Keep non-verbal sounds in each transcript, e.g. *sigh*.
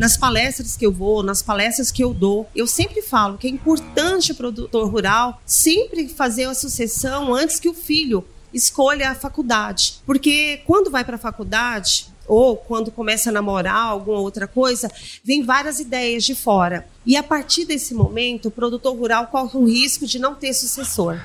nas palestras que eu vou, nas palestras que eu dou, eu sempre falo que é importante o produtor rural sempre fazer a sucessão antes que o filho escolha a faculdade. Porque quando vai para a faculdade, ou quando começa a namorar alguma outra coisa, vem várias ideias de fora. E a partir desse momento, o produtor rural corre o risco de não ter sucessor.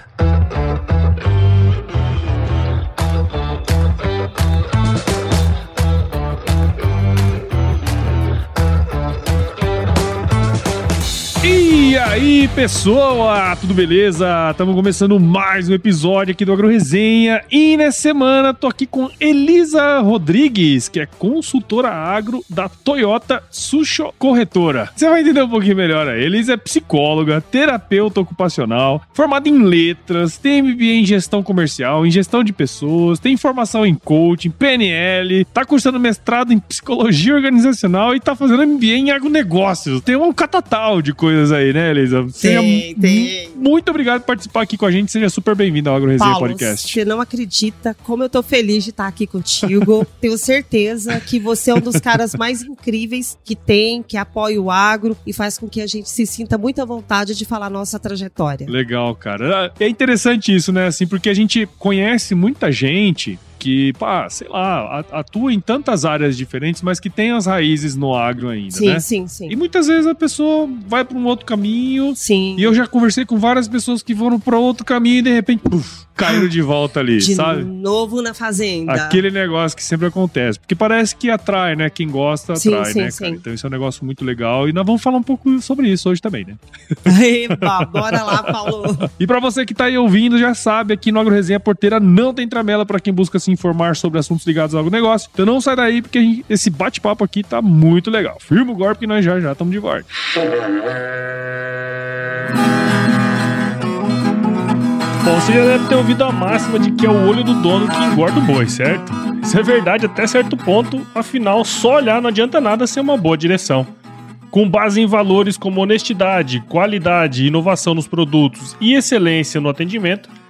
Aí, pessoal, tudo beleza? Estamos começando mais um episódio aqui do Agro Resenha e nessa semana tô aqui com Elisa Rodrigues, que é consultora agro da Toyota Susho Corretora. Você vai entender um pouquinho melhor aí. Elisa é psicóloga, terapeuta ocupacional, formada em letras, tem MBA em gestão comercial, em gestão de pessoas, tem formação em coaching, PNL, tá cursando mestrado em psicologia organizacional e tá fazendo MBA em agronegócios. Tem um catatal de coisas aí, né, Elisa? Tem, tem. Muito obrigado por participar aqui com a gente. Seja super bem-vindo ao Agro Resenha Paulo, Podcast. Você não acredita como eu tô feliz de estar aqui contigo. *laughs* Tenho certeza que você é um dos caras mais incríveis que tem, que apoia o agro e faz com que a gente se sinta muito à vontade de falar nossa trajetória. Legal, cara. É interessante isso, né? Assim, porque a gente conhece muita gente que, pá, sei lá, atua em tantas áreas diferentes, mas que tem as raízes no agro ainda, sim, né? Sim, sim, E muitas vezes a pessoa vai para um outro caminho. Sim. E eu já conversei com várias pessoas que foram para outro caminho e de repente, puf, caíram de volta ali, de sabe? De novo na fazenda. Aquele negócio que sempre acontece. Porque parece que atrai, né? Quem gosta, atrai, sim, né, sim, cara? Sim. Então isso é um negócio muito legal. E nós vamos falar um pouco sobre isso hoje também, né? *laughs* Eba, bora lá, Paulo. *laughs* e para você que tá aí ouvindo, já sabe, aqui no Agro Resenha Porteira não tem tramela para quem busca se informar sobre assuntos ligados ao negócio. Então não sai daí, porque gente, esse bate-papo aqui tá muito legal. Firma o golpe que nós já já estamos de volta. Bom, você já deve ter ouvido a máxima de que é o olho do dono que engorda o boi, certo? Isso é verdade até certo ponto, afinal, só olhar não adianta nada ser uma boa direção. Com base em valores como honestidade, qualidade, inovação nos produtos e excelência no atendimento,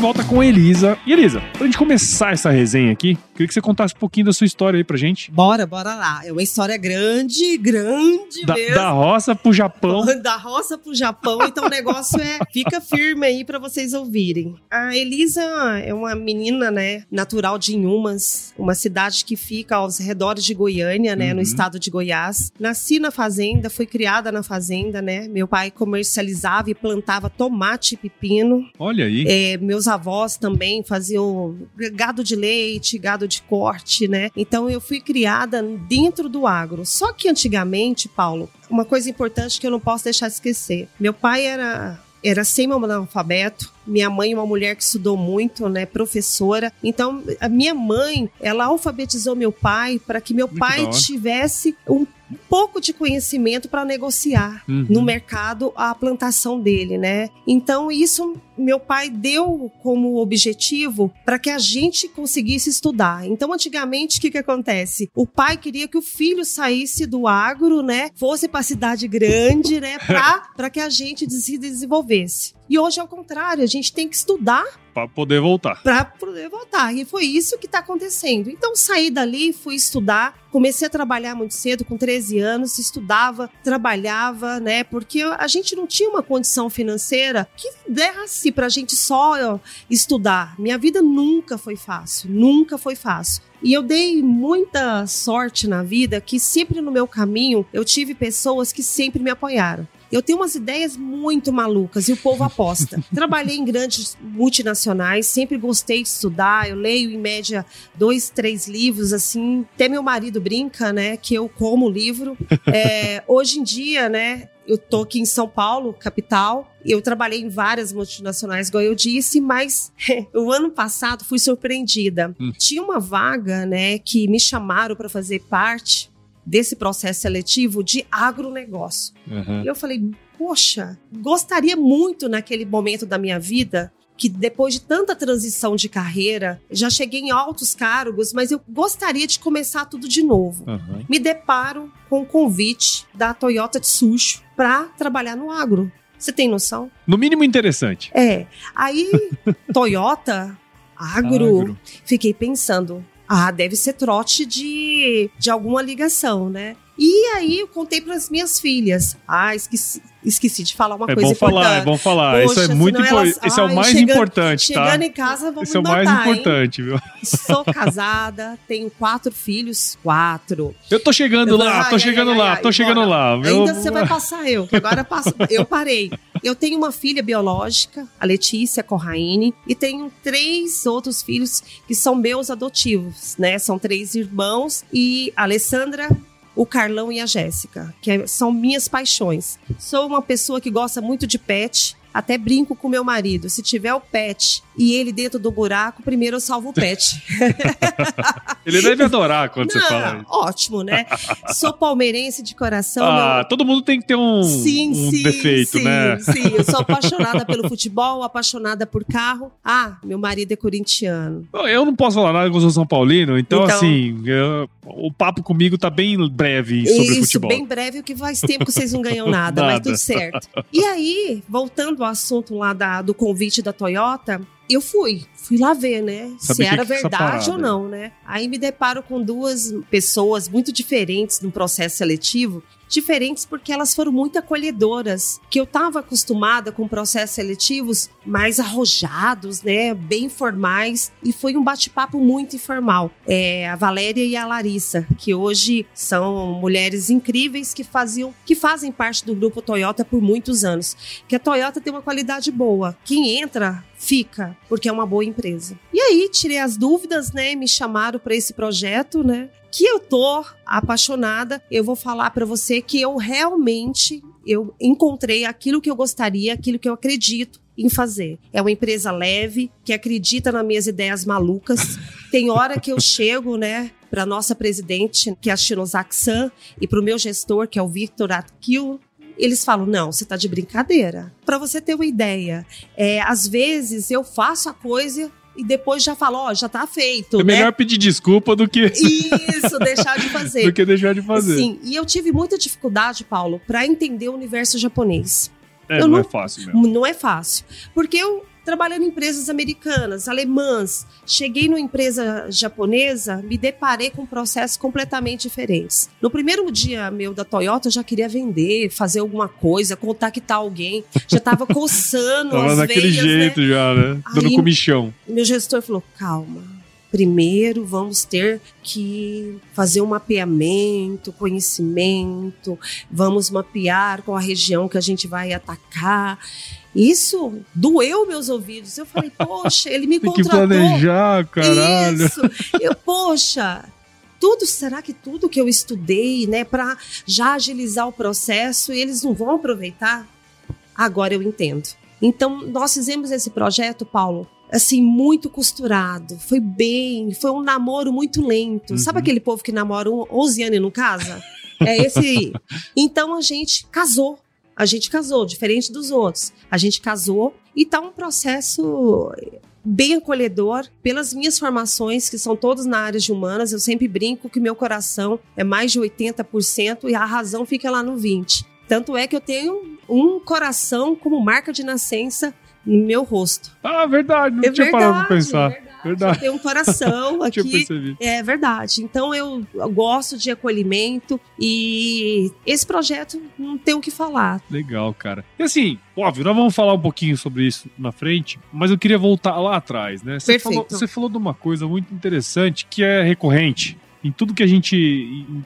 Volta com a Elisa. E Elisa, pra gente começar essa resenha aqui, queria que você contasse um pouquinho da sua história aí pra gente. Bora, bora lá. É uma história grande, grande da, mesmo. Da roça pro Japão. *laughs* Da roça pro Japão, então o negócio é. Fica firme aí pra vocês ouvirem. A Elisa é uma menina, né, natural de Inhumas, uma cidade que fica aos redores de Goiânia, né, uhum. no estado de Goiás. Nasci na fazenda, fui criada na fazenda, né. Meu pai comercializava e plantava tomate e pepino. Olha aí. É, meus avós também faziam gado de leite, gado de corte, né? Então eu fui criada dentro do agro. Só que antigamente, Paulo, uma coisa importante que eu não posso deixar de esquecer. Meu pai era era semi-analfabeto, minha mãe é uma mulher que estudou muito, né, professora. Então, a minha mãe, ela alfabetizou meu pai para que meu muito pai tivesse um pouco de conhecimento para negociar uhum. no mercado a plantação dele, né? Então isso meu pai deu como objetivo para que a gente conseguisse estudar. Então antigamente o que que acontece? O pai queria que o filho saísse do agro, né? Fosse para a cidade grande, né? Para *laughs* que a gente se desenvolvesse. E hoje é o contrário, a gente tem que estudar para poder voltar. Para poder voltar. E foi isso que está acontecendo. Então saí dali, fui estudar, comecei a trabalhar muito cedo, com 13 anos, estudava, trabalhava, né? Porque a gente não tinha uma condição financeira que desse para a gente só estudar. Minha vida nunca foi fácil, nunca foi fácil. E eu dei muita sorte na vida que sempre no meu caminho eu tive pessoas que sempre me apoiaram. Eu tenho umas ideias muito malucas e o povo aposta. *laughs* Trabalhei em grandes multinacionais, sempre gostei de estudar. Eu leio em média dois, três livros, assim. Até meu marido brinca, né, que eu como livro. *laughs* É, hoje em dia, né, eu tô aqui em São Paulo, capital. Eu trabalhei em várias multinacionais, igual eu disse, mas *laughs* o ano passado fui surpreendida. Hum. Tinha uma vaga, né, que me chamaram para fazer parte desse processo seletivo de agronegócio. Uhum. E eu falei, poxa, gostaria muito naquele momento da minha vida que depois de tanta transição de carreira, já cheguei em altos cargos, mas eu gostaria de começar tudo de novo. Uhum. Me deparo com o convite da Toyota Tsusho para trabalhar no agro. Você tem noção? No mínimo interessante. É. Aí, *laughs* Toyota, agro, agro. fiquei pensando, ah, deve ser trote de, de alguma ligação, né? E aí eu contei para as minhas filhas. Ah, esqueci, esqueci de falar uma é coisa bom importante. Falar, é bom falar, Poxa, isso é muito importante. Esse é o mais chegando, importante, tá? Chegando em casa, vamos Esse é o mais matar, importante, hein? viu? Sou *laughs* casada, tenho quatro filhos, quatro. Eu tô chegando eu lá, ai, tô ai, chegando ai, lá, tô chegando lá. Meu... Ainda você vai passar eu, que agora passo, *laughs* eu parei. Eu tenho uma filha biológica, a Letícia Corraine, e tenho três outros filhos que são meus adotivos, né? São três irmãos e a Alessandra, o Carlão e a Jéssica, que é, são minhas paixões. Sou uma pessoa que gosta muito de pet, até brinco com meu marido. Se tiver o pet e ele dentro do buraco, primeiro eu salvo o pet. *laughs* ele deve adorar quando Não, você fala isso. Ótimo, né? Sou palmeirense de coração. Ah, meu... todo mundo tem que ter um, sim, um sim, defeito, sim, né? Sim, eu sou *laughs* apaixonada pelo futebol, apaixonada por carro. Ah, meu marido é corintiano. Eu não posso falar nada eu sou São Paulino, então, então assim, eu, o papo comigo tá bem breve sobre isso, futebol. Isso, bem breve, que faz tempo que vocês não ganham nada, *laughs* nada. mas tudo certo. E aí, voltando ao assunto lá da, do convite da Toyota, eu fui, fui lá ver, né? Se era que verdade ou não, né? Aí me deparo com duas pessoas muito diferentes no processo seletivo diferentes porque elas foram muito acolhedoras, que eu estava acostumada com processos seletivos mais arrojados, né, bem formais, e foi um bate-papo muito informal. É, a Valéria e a Larissa, que hoje são mulheres incríveis que faziam, que fazem parte do grupo Toyota por muitos anos. Que a Toyota tem uma qualidade boa. Quem entra fica, porque é uma boa empresa. E aí, tirei as dúvidas, né? Me chamaram para esse projeto, né? que eu tô apaixonada, eu vou falar para você que eu realmente eu encontrei aquilo que eu gostaria, aquilo que eu acredito em fazer. É uma empresa leve, que acredita nas minhas ideias malucas. Tem hora que eu chego, né, para nossa presidente, que é a Shinozaki-san, e para o meu gestor, que é o Victor Atkil, eles falam: não, você está de brincadeira. Para você ter uma ideia, é, às vezes eu faço a coisa e depois já fala, ó, já tá feito. É né? melhor pedir desculpa do que. Isso, deixar de fazer. *laughs* do que deixar de fazer. Sim, e eu tive muita dificuldade, Paulo, para entender o universo japonês. É, não, não, é fácil mesmo. Não é fácil. Porque eu trabalhando em empresas americanas, alemãs. Cheguei numa empresa japonesa, me deparei com processos completamente diferentes. No primeiro dia meu da Toyota, eu já queria vender, fazer alguma coisa, contactar alguém. Já estava *laughs* coçando tava as daquele veias, né? jeito né? já, né? Dando Aí, comichão. Meu gestor falou, calma, primeiro vamos ter que fazer um mapeamento, conhecimento, vamos mapear qual a região que a gente vai atacar. Isso doeu meus ouvidos. Eu falei, *laughs* poxa, ele me Tem contratou. Que planejar, caralho. Isso. Eu, poxa, tudo, será que tudo que eu estudei, né, para já agilizar o processo, eles não vão aproveitar? Agora eu entendo. Então, nós fizemos esse projeto, Paulo, assim, muito costurado. Foi bem, foi um namoro muito lento. Uhum. Sabe aquele povo que namora 11 anos e não casa? É esse. *laughs* Então a gente casou a gente casou, diferente dos outros. A gente casou e tá um processo bem acolhedor pelas minhas formações, que são todas na área de humanas. Eu sempre brinco que meu coração é mais de 80% e a razão fica lá no 20%. Tanto é que eu tenho um coração como marca de nascença no meu rosto. Ah, verdade, não é tinha verdade, parado pra pensar. Verdade. Verdade. Tem um coração *laughs* aqui. É verdade. Então eu gosto de acolhimento e esse projeto não tem o que falar. Legal, cara. E assim, óbvio, nós vamos falar um pouquinho sobre isso na frente, mas eu queria voltar lá atrás, né? Você Perfeito. falou, você falou de uma coisa muito interessante que é recorrente em tudo que a gente.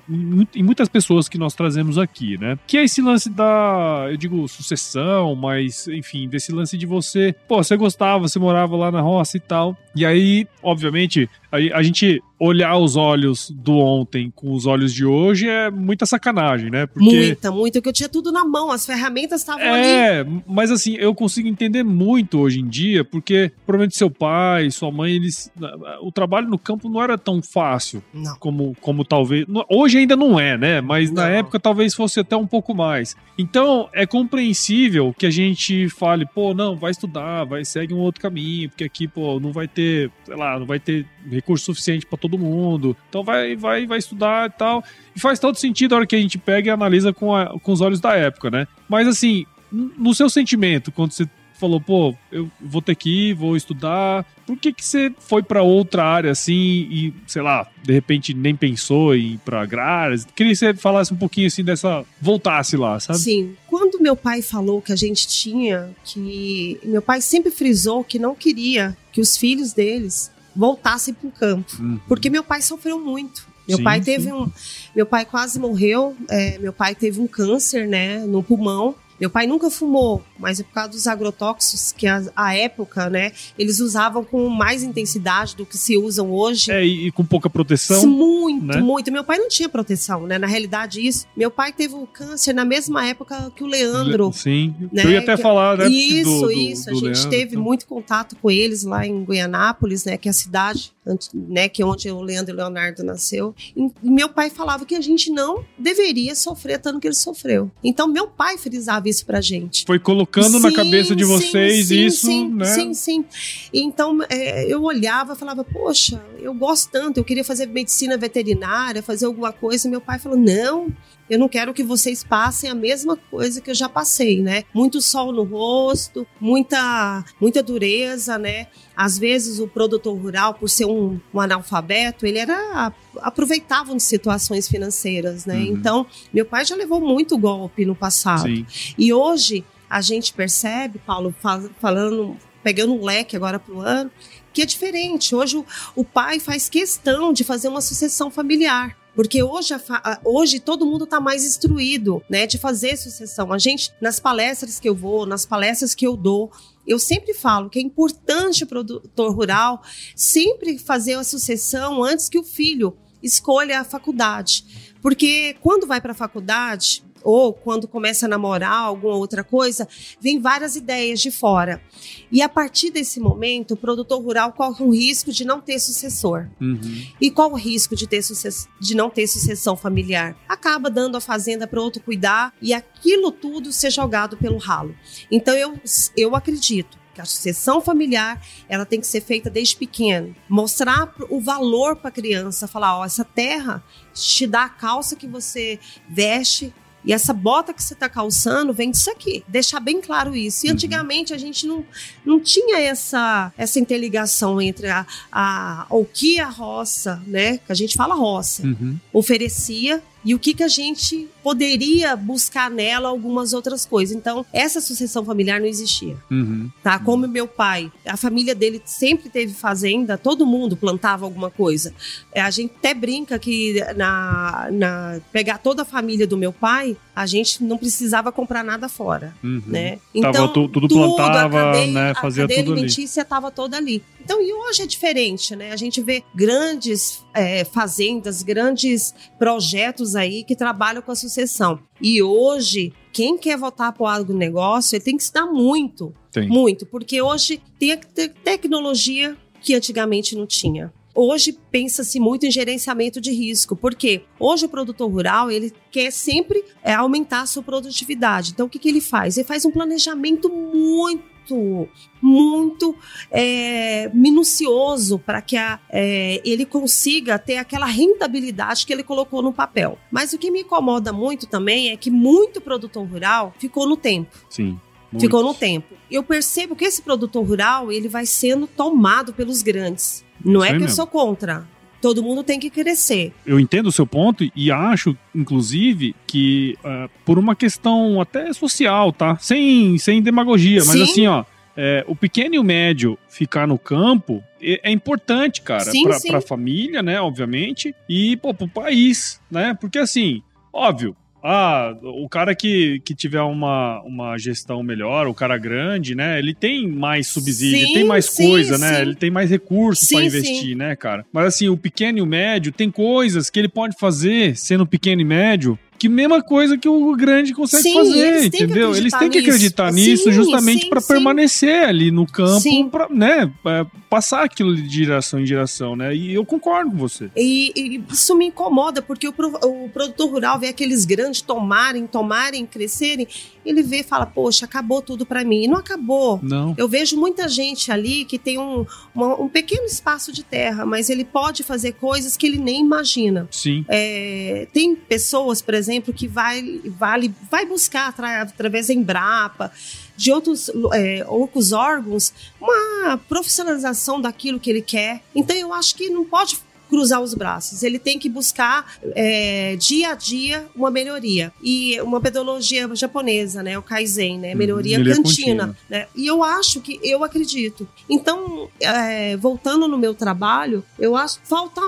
Em, em- muitas pessoas que nós trazemos aqui, né? Que é esse lance da. Eu digo sucessão, mas enfim, desse lance de você. Pô, você gostava, você morava lá na roça e tal. E aí, obviamente, a, a gente olhar os olhos do ontem com os olhos de hoje é muita sacanagem, né? Porque. Muita, muita, que eu tinha tudo na mão, as ferramentas estavam ali. É, mas assim, eu consigo entender muito hoje em dia, porque provavelmente seu pai, sua mãe, eles. O trabalho no campo não era tão fácil Não. como, como talvez. Hoje ainda não é, né? Mas na Não. época talvez fosse até um pouco mais. Então é compreensível que a gente fale, pô, não, vai estudar, vai segue um outro caminho, porque aqui, pô, não vai ter, sei lá, não vai ter recurso suficiente pra todo mundo. Então vai, vai, vai estudar e tal. E faz todo sentido a hora que a gente pega e analisa com, a- com os olhos da época, né? Mas assim, no seu sentimento, quando você falou, pô, eu vou ter que ir, vou estudar, por que que você foi pra outra área assim e, sei lá, de repente nem pensou em ir pra agrárias? Queria que você falasse um pouquinho assim dessa, voltasse lá, sabe? Sim. Quando meu pai falou que a gente tinha que. Meu pai sempre frisou que não queria que os filhos deles voltassem para o campo. Uhum. Porque meu pai sofreu muito. Meu Sim, pai sim. teve um. Meu pai quase morreu. é, meu pai teve um câncer, né, no pulmão. Meu pai nunca fumou, mas é por causa dos agrotóxicos que a, a época, né, eles usavam com mais intensidade do que se usam hoje. É, e, e com pouca proteção. Muito, né? muito. Meu pai não tinha proteção, né? Na realidade, isso. Meu pai teve o câncer na mesma época que o Leandro. Sim. né, Eu ia até que- falar, né? Isso, do- do- isso. do a gente Leandro, teve então. muito contato com eles lá em Goianápolis, né? Que é a cidade, né? Que é onde o Leandro e o Leonardo nasceu. E meu pai falava que a gente não deveria sofrer tanto que ele sofreu. Então, meu pai frisava isso pra gente. Foi colocando na Sim, cabeça de vocês sim, isso, sim, né? Sim, sim. Então, é, eu olhava e falava, poxa, eu gosto tanto, eu queria fazer medicina veterinária, fazer alguma coisa. E meu pai falou, não, eu não quero que vocês passem a mesma coisa que eu já passei, né? Muito sol no rosto, muita, muita dureza, né? Às vezes o produtor rural, por ser um, um analfabeto, ele era aproveitava de situações financeiras, né? Uhum. Então, meu pai já levou muito golpe no passado. Sim. E hoje a gente percebe, Paulo, fal- falando, pegando um leque agora para o ano, que é diferente. Hoje o, o pai faz questão de fazer uma sucessão familiar. Porque hoje, fa- hoje todo mundo está mais instruído, né, de fazer sucessão. A gente, nas palestras que eu vou, nas palestras que eu dou, eu sempre falo que é importante o produtor rural sempre fazer a sucessão antes que o filho escolha a faculdade. Porque quando vai para a faculdade, ou quando começa a namorar alguma outra coisa, vem várias ideias de fora. E a partir desse momento, o produtor rural corre um risco de não ter sucessor. Uhum. E qual o risco de, ter de não ter sucessão familiar? Acaba dando a fazenda para outro cuidar e aquilo tudo ser jogado pelo ralo. Então eu, eu acredito que a sucessão familiar ela tem que ser feita desde pequeno. Mostrar o valor para a criança, falar, ó, essa terra te dá a calça que você veste, e essa bota que você está calçando vem disso aqui. Deixar bem claro isso. E Uhum. antigamente a gente não, não tinha essa, essa interligação entre a, a, o que a roça, né? Que a gente fala roça, Uhum. oferecia e o que, que a gente poderia buscar nela algumas outras coisas. Então, essa sucessão familiar não existia, Uhum. tá? Como meu pai, a família dele sempre teve fazenda, todo mundo plantava alguma coisa. É, a gente até brinca que na, na pegar toda a família do meu pai, a gente não precisava comprar nada fora, Uhum. né? Tava tu- tudo plantava, a cadeia, né, fazia a cadeia tudo ali. alimentícia estava toda ali. Então, e hoje é diferente, né? A gente vê grandes é, fazendas, grandes projetos aí que trabalham com a sucessão. E hoje, quem quer voltar para o agronegócio, ele tem que estudar muito, Tem. muito, porque hoje tem tecnologia que antigamente não tinha. Hoje pensa-se muito em gerenciamento de risco, porque hoje o produtor rural ele quer sempre é, aumentar a sua produtividade. Então o que, que ele faz? Ele faz um planejamento muito, muito é, minucioso para que a, é, ele consiga ter aquela rentabilidade que ele colocou no papel. Mas o que me incomoda muito também é que muito produtor rural ficou no tempo. Sim. Ficou no tempo. Eu percebo que esse produtor rural ele vai sendo tomado pelos grandes. Não Isso é que eu mesmo. sou contra. Todo mundo tem que crescer. Eu entendo o seu ponto e acho, inclusive, que ah, por uma questão até social, tá? Sem, sem demagogia, mas Sim. assim, ó. é, o pequeno e o médio ficar no campo é, é importante, cara, Sim, pra, sim. pra família, né, obviamente, e pô, pro país, né? Porque assim, óbvio, ah, o cara que, que tiver uma, uma gestão melhor, o cara grande, né? Ele tem mais subsídio, Sim, tem mais sim, coisa, né? sim. Ele tem mais recursos pra investir, né, cara? Mas assim, o pequeno e o médio tem coisas que ele pode fazer sendo pequeno e médio. Que mesma coisa que o grande consegue Sim, fazer, eles entendeu? Eles têm que nisso. acreditar nisso justamente sim, pra sim. permanecer ali no campo, pra, né, é, passar aquilo de geração em geração, né? E eu concordo com você. E, e isso me incomoda, porque o, o produtor rural vê aqueles grandes tomarem, tomarem, crescerem, ele vê e fala, poxa, acabou tudo para mim. E não acabou. Não. Eu vejo muita gente ali que tem um, uma- um pequeno espaço de terra, mas ele pode fazer coisas que ele nem imagina. Sim. É, tem pessoas, por exemplo, que vai, vale, vai buscar atra- através da Embrapa, de outros, é, outros órgãos, uma profissionalização daquilo que ele quer. Então eu acho que não pode cruzar os braços. Ele tem que buscar é, dia a dia uma melhoria. E uma metodologia japonesa, né? O Kaizen, né? Melhoria melhoria contínua. contínua. Né? E eu acho que, eu acredito. Então, é, voltando no meu trabalho, eu acho falta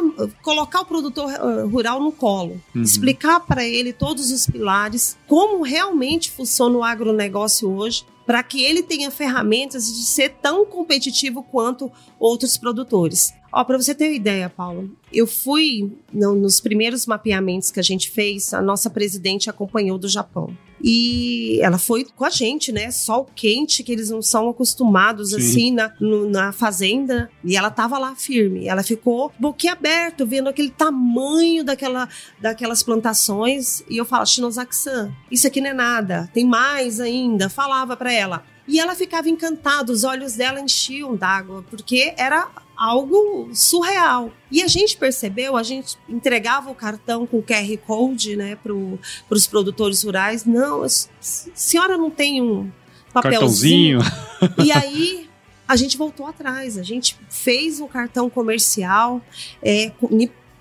colocar o produtor eh, rural no colo. Uhum. Explicar para ele todos os pilares, como realmente funciona o agronegócio hoje, para que ele tenha ferramentas de ser tão competitivo quanto outros produtores. Ó, para você ter uma ideia, Paulo, eu fui no- nos primeiros mapeamentos que a gente fez, a nossa presidente acompanhou do Japão. E ela foi com a gente, né? Sol quente, que eles não são acostumados Sim. assim na, no- na fazenda. E ela tava lá firme. Ela ficou boquiaberto, vendo aquele tamanho daquela, daquelas plantações. E eu falo, Shinozaki-san, isso aqui não é nada, tem mais ainda. Falava para ela. E ela ficava encantada, os olhos dela enchiam d'água, porque era algo surreal. E a gente percebeu, a gente entregava o cartão com QR Code, né, para os produtores rurais. Não, a senhora não tem um papelzinho. Cartãozinho. E aí a gente voltou atrás, a gente fez um cartão comercial, é,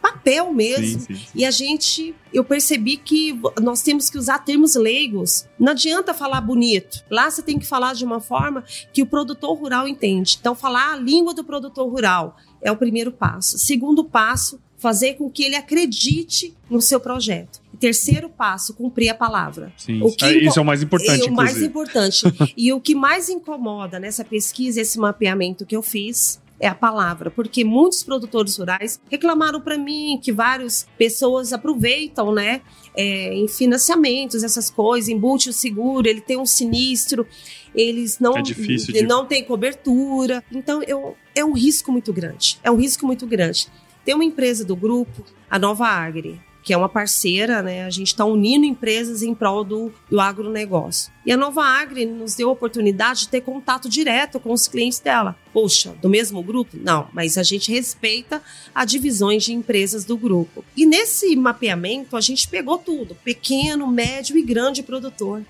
papel mesmo. Sim, sim, sim. E a gente, eu percebi que nós temos que usar termos leigos. Não adianta falar bonito. Lá você tem que falar de uma forma que o produtor rural entende. Então, falar a língua do produtor rural é o primeiro passo. Segundo passo, fazer com que ele acredite no seu projeto. Terceiro passo, cumprir a palavra. Sim. O que Ah, Isso é o mais importante, E o mais inclusive. importante. *laughs* e o que mais incomoda nessa pesquisa, esse mapeamento que eu fiz, é a palavra, porque muitos produtores rurais reclamaram para mim que várias pessoas aproveitam, né, é, em financiamentos, essas coisas, embute o seguro, ele tem um sinistro, eles não É difícil de- não tem cobertura, então eu, é um risco muito grande, é um risco muito grande. Tem uma empresa do grupo, a Nova Agri, que é uma parceira, né? A gente está unindo empresas em prol do, do agronegócio. E a Nova Agri nos deu a oportunidade de ter contato direto com os clientes dela. Poxa, do mesmo grupo? Não, mas a gente respeita as divisões de empresas do grupo. E nesse mapeamento, a gente pegou tudo: pequeno, médio e grande produtor.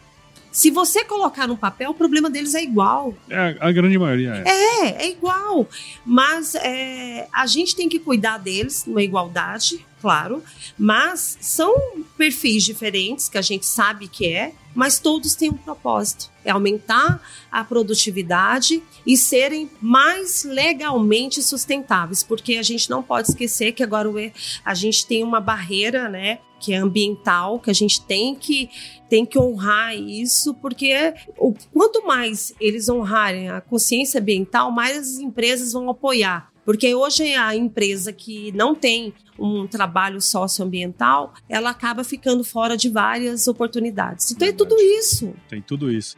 Se você colocar no papel, o problema deles é igual. É, a grande maioria é. É, é igual. Mas é, a gente tem que cuidar deles numa igualdade, claro. Mas são perfis diferentes, que a gente sabe que é, mas todos têm um propósito. É aumentar a produtividade e serem mais legalmente sustentáveis, porque a gente não pode esquecer que agora a gente tem uma barreira, né, que é ambiental, que a gente tem que tem que honrar isso, porque quanto mais eles honrarem a consciência ambiental, mais as empresas vão apoiar. Porque hoje a empresa que não tem um trabalho socioambiental, ela acaba ficando fora de várias oportunidades. Então é Verdade. tudo isso. Tem tudo isso.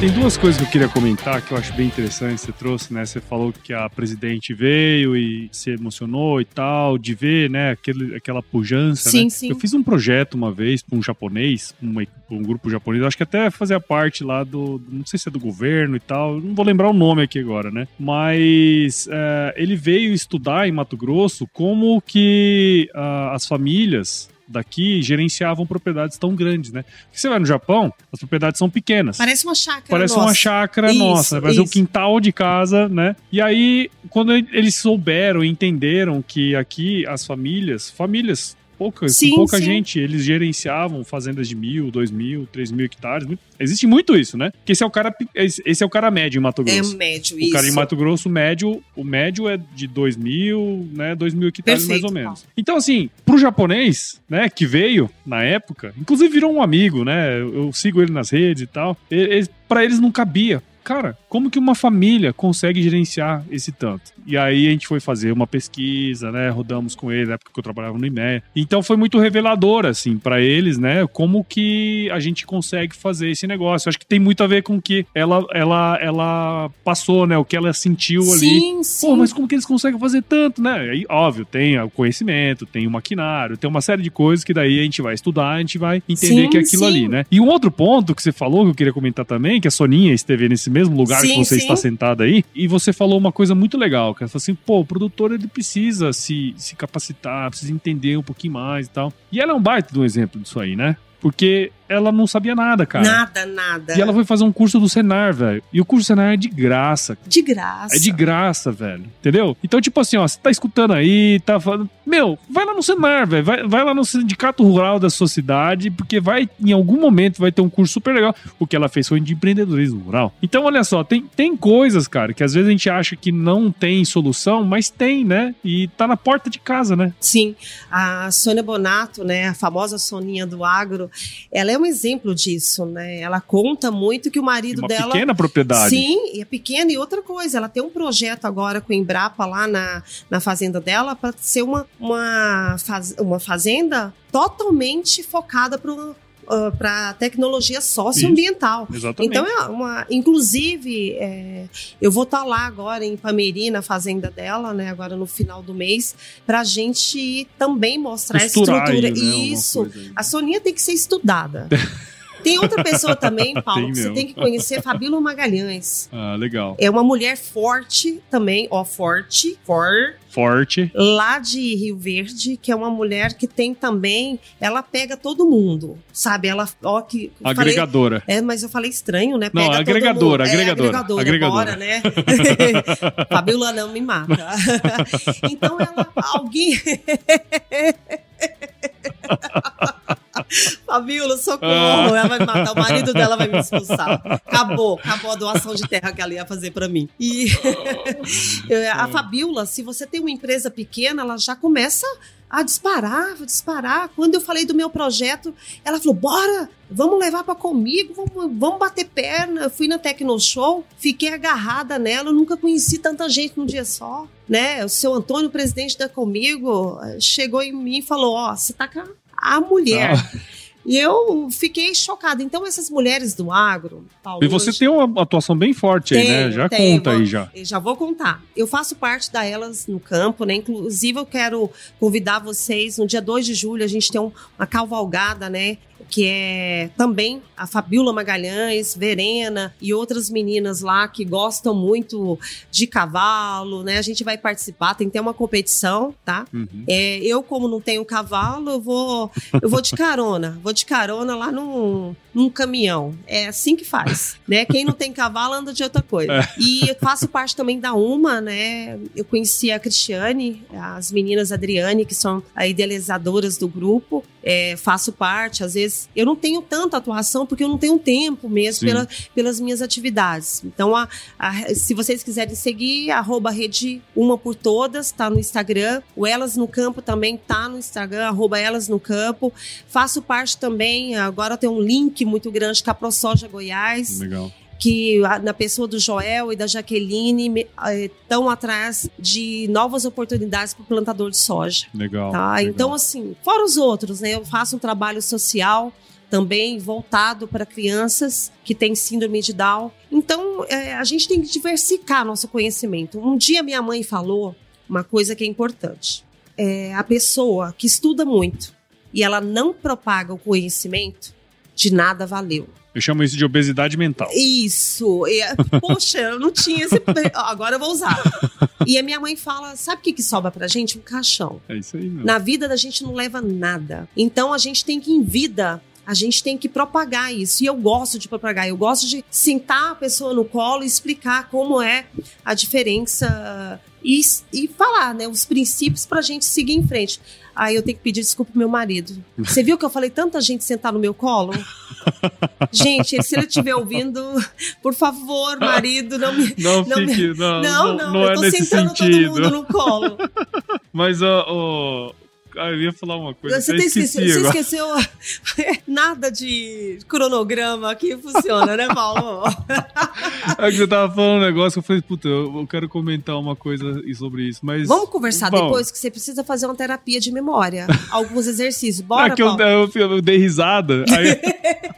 Tem duas coisas que eu queria comentar que eu acho bem interessante. Você trouxe, né? Você falou que a presidente veio e se emocionou e tal, de ver, né? Aquele, aquela pujança. Sim, né? sim. Eu fiz um projeto uma vez para um japonês, uma, um grupo japonês, acho que até fazia parte lá do. Não sei se é do governo e tal, não vou lembrar o nome aqui agora, né? Mas é, ele veio estudar em Mato Grosso como que uh, as famílias daqui gerenciavam propriedades tão grandes, né? Porque você vai no Japão, as propriedades são pequenas. Parece uma chácara Parece nossa. uma chácara Isso, nossa, né? parece um quintal de casa, né? E aí, quando eles souberam, entenderam que aqui as famílias, famílias poucas, Sim, com pouca sim. gente, eles gerenciavam fazendas de mil, dois mil, três mil hectares. Muito- Existe muito isso, né? Porque esse é o cara, esse é o cara médio em Mato É Grosso. médio, O isso. cara em Mato Grosso, o médio, o médio é de 2 mil, né? 2 mil hectares mais Perfeito, ou menos. Então, assim, pro japonês, né, que veio na época, inclusive virou um amigo, né? Eu, eu sigo ele nas redes e tal. Ele, para eles não cabia. Cara, como que uma família consegue gerenciar esse tanto? E aí a gente foi fazer uma pesquisa, né? Rodamos com ele na época que eu trabalhava no IMEA. Então foi muito revelador, assim, pra eles, né? Como que a gente consegue fazer esse negócio. Acho que tem muito a ver com o que ela, ela, ela passou, né? O que ela sentiu ali. Sim, sim. Pô, mas como que eles conseguem fazer tanto, né? Aí, óbvio, tem o conhecimento, tem o maquinário, tem uma série de coisas que daí a gente vai estudar, a gente vai entender Sim, que é aquilo sim. ali, né? E um outro ponto que você falou, que eu queria comentar também, que a Soninha esteve nesse mesmo lugar que Sim, você sim. está sentada aí, e você falou uma coisa muito legal, que ela falou assim, pô, o produtor ele precisa se, se capacitar, precisa entender um pouquinho mais e tal. E ela é um baita de um exemplo disso aí, né? Porque ela não sabia nada, cara. Nada, nada. E ela foi fazer um curso do Senar, velho. E o curso do Senar é de graça. De graça. É de graça, velho. Entendeu? Então, tipo assim, ó, você tá escutando aí, tá falando. Meu, vai lá no Senar, velho. Vai, vai lá no sindicato rural da sua cidade, porque vai, em algum momento, vai ter um curso super legal. O que ela fez foi de empreendedorismo rural. Então, olha só, tem, tem coisas, cara, que às vezes a gente acha que não tem solução, mas tem, né? E tá na porta de casa, né? Sim, a Sônia Bonato, né, a famosa Soninha do agro, ela é um exemplo disso, né? Ela conta muito que o marido Uma dela pequena propriedade. Sim, e é pequena. E outra coisa, ela tem um projeto agora com a Embrapa lá na, na fazenda dela para ser uma, uma, faz, uma fazenda totalmente focada para tecnologia socioambiental. Exatamente. Então, é uma. Inclusive, é, eu vou estar lá agora em Pameri, na fazenda dela, né? Agora no final do mês, para a gente também mostrar Costurar essa estrutura. aí, né, Isso. A Soninha tem que ser estudada. *laughs* Tem outra pessoa também, *laughs* Paulo, Tem que você tem que conhecer, Fabíola Magalhães. Ah, legal. É uma mulher forte também, ó, forte, for, Forte. lá de Rio Verde, que é uma mulher que tem também, ela pega todo mundo, sabe? Ela, ó, que eu falei- Agregadora. é, mas eu falei estranho, né? Não, Pega todo agregadora, mundo. É, agregadora, agregadora, agregadora. bora, né? *laughs* Fabiola não me mata. *laughs* então ela, alguém... *laughs* Fabiola, socorro, ela vai me matar, o marido dela vai me expulsar. Acabou, acabou a doação de terra que ela ia fazer pra mim. E *laughs* eu- a Fabiola, se você tem uma empresa pequena, ela já começa a disparar, a disparar. Quando eu falei do meu projeto, ela falou: bora, vamos levar pra comigo, vamos, vamos bater perna. Eu fui na Tecno Show, fiquei agarrada nela, eu nunca conheci tanta gente num dia só. Né? O seu Antônio, presidente da Comigo, chegou em mim e falou: Ó, você tá com a a mulher. *laughs* E eu fiquei chocada. Então, essas mulheres do agro, Paulo. E você hoje- tem uma atuação bem forte aí, né? Já tenho, conta aí já. Já vou contar. Eu faço parte da Elas no Campo, né? Inclusive, eu quero convidar vocês. No dia 2 de julho, a gente tem um- uma cavalgada, né? Que é também a Fabiola Magalhães, Verena e outras meninas lá que gostam muito de cavalo, né? A gente vai participar, tem que ter uma competição, tá? Uhum. É, eu, como não tenho cavalo, eu vou, eu vou de carona. *laughs* Vou de carona lá num, num caminhão. É assim que faz, né? Quem não tem cavalo anda de outra coisa. E eu faço parte também da UMA, né? Eu conheci a Cristiane, as meninas Adriane, que são a idealizadoras do grupo. É, faço parte, às vezes, eu não tenho tanta atuação porque eu não tenho tempo mesmo pela, pelas minhas atividades. Então, a, a- se vocês quiserem seguir, arroba rede uma por todas, tá no Instagram. O Elas no Campo também tá no Instagram, arroba Elas no Campo. Faço parte também, agora tem um link muito grande com a ProSoja Goiás, Legal. Que na pessoa do Joel e da Jaqueline estão atrás de novas oportunidades para o plantador de soja. Legal. Tá? legal. Então, assim, fora os outros, né? Eu faço um trabalho social também voltado para crianças que têm síndrome de Down. Então, é, a gente tem que diversificar nosso conhecimento. Um dia minha mãe falou uma coisa que é importante. É, a pessoa que estuda muito e ela não propaga o conhecimento, de nada valeu. Eu chamo isso de obesidade mental. Isso. E, poxa, eu não tinha esse. Agora eu vou usar. E a minha mãe fala: sabe o que, que sobra pra gente? Um caixão. É isso aí, meu. Na vida da gente não leva nada. Então a gente tem que, em vida, a gente tem que propagar isso. E eu gosto de propagar. Eu gosto de sentar a pessoa no colo e explicar como é a diferença e, e falar, né, os princípios pra gente seguir em frente. Aí eu tenho que pedir desculpa pro meu marido. Você viu que eu falei tanta gente sentar no meu colo? Gente, se ele estiver ouvindo, por favor, marido, não me. Não, Não, fique. Não, Não, não, não eu é tô sentando todo mundo no colo. Mas, ó, ó, ah, eu ia falar uma coisa. Você, esqueci esquecido, você esqueceu *laughs* nada de cronograma que funciona, né, Paulo? *laughs* É que você tava falando um negócio, eu falei, puta, eu quero comentar uma coisa sobre isso, mas... Vamos conversar Vamos. depois que você precisa fazer uma terapia de memória. *laughs* Alguns exercícios. Bora, que eu, eu, eu dei risada, aí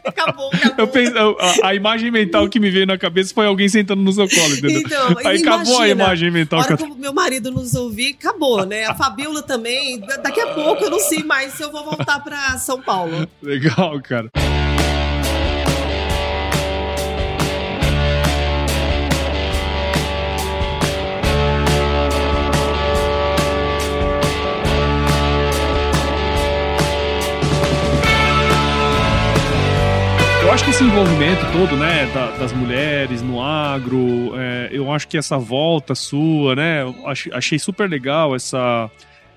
Acabou, acabou. eu pensei, a, a imagem mental que me veio na cabeça foi alguém sentando no seu colo, entendeu? Então, aí acabou a imagina, imagem mental hora que o meu marido nos ouvir, acabou, né? A Fabiola também. Da- Daqui a pouco eu não sei mais se eu vou voltar pra São Paulo. Legal, cara. Eu acho que esse envolvimento todo, né, da- das mulheres no agro, é, eu acho que essa volta sua, né, achei super legal essa,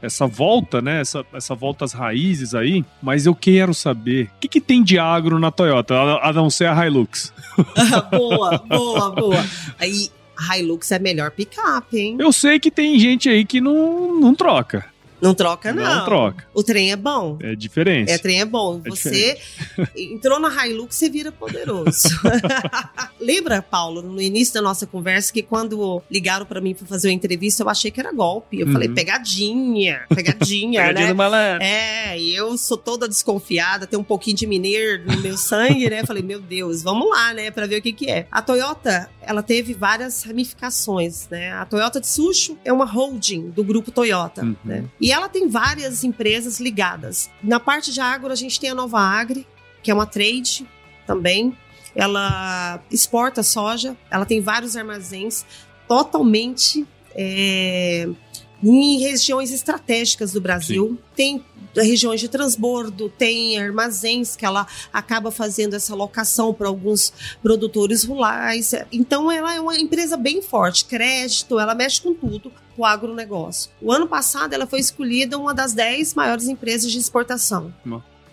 essa volta, né, essa, essa volta às raízes aí, mas eu quero saber, o que, que tem de agro na Toyota, a, a não ser a Hilux? *laughs* boa, boa, boa. Aí, Hilux é melhor picape, hein? Eu sei que tem gente aí que não, não troca, Não troca, não. não troca, O trem é bom. é diferente. É, trem é bom. É Você *laughs* entrou na Hilux, você vira poderoso. *laughs* Lembra, Paulo, no início da nossa conversa, que quando ligaram pra mim pra fazer uma entrevista, eu achei que era golpe. Eu Uhum. falei, pegadinha, pegadinha, Pegadinha né? do malandro. É, e eu sou toda desconfiada, tem um pouquinho de mineiro no meu sangue, né? Falei, meu Deus, vamos lá, né, pra ver o que que é. A Toyota, ela teve várias ramificações, né? A Toyota Tsusho é uma holding do grupo Toyota, Uhum. né? E ela tem várias empresas ligadas. Na parte de agro, a gente tem a Nova Agri, que é uma trade também. Ela exporta soja, ela tem vários armazéns totalmente é, em regiões estratégicas do Brasil. Tem regiões de transbordo, tem armazéns que ela acaba fazendo essa locação para alguns produtores rurais. Então, ela é uma empresa bem forte, crédito, ela mexe com tudo, com o agronegócio. O ano passado, ela foi escolhida uma das 10 maiores empresas de exportação.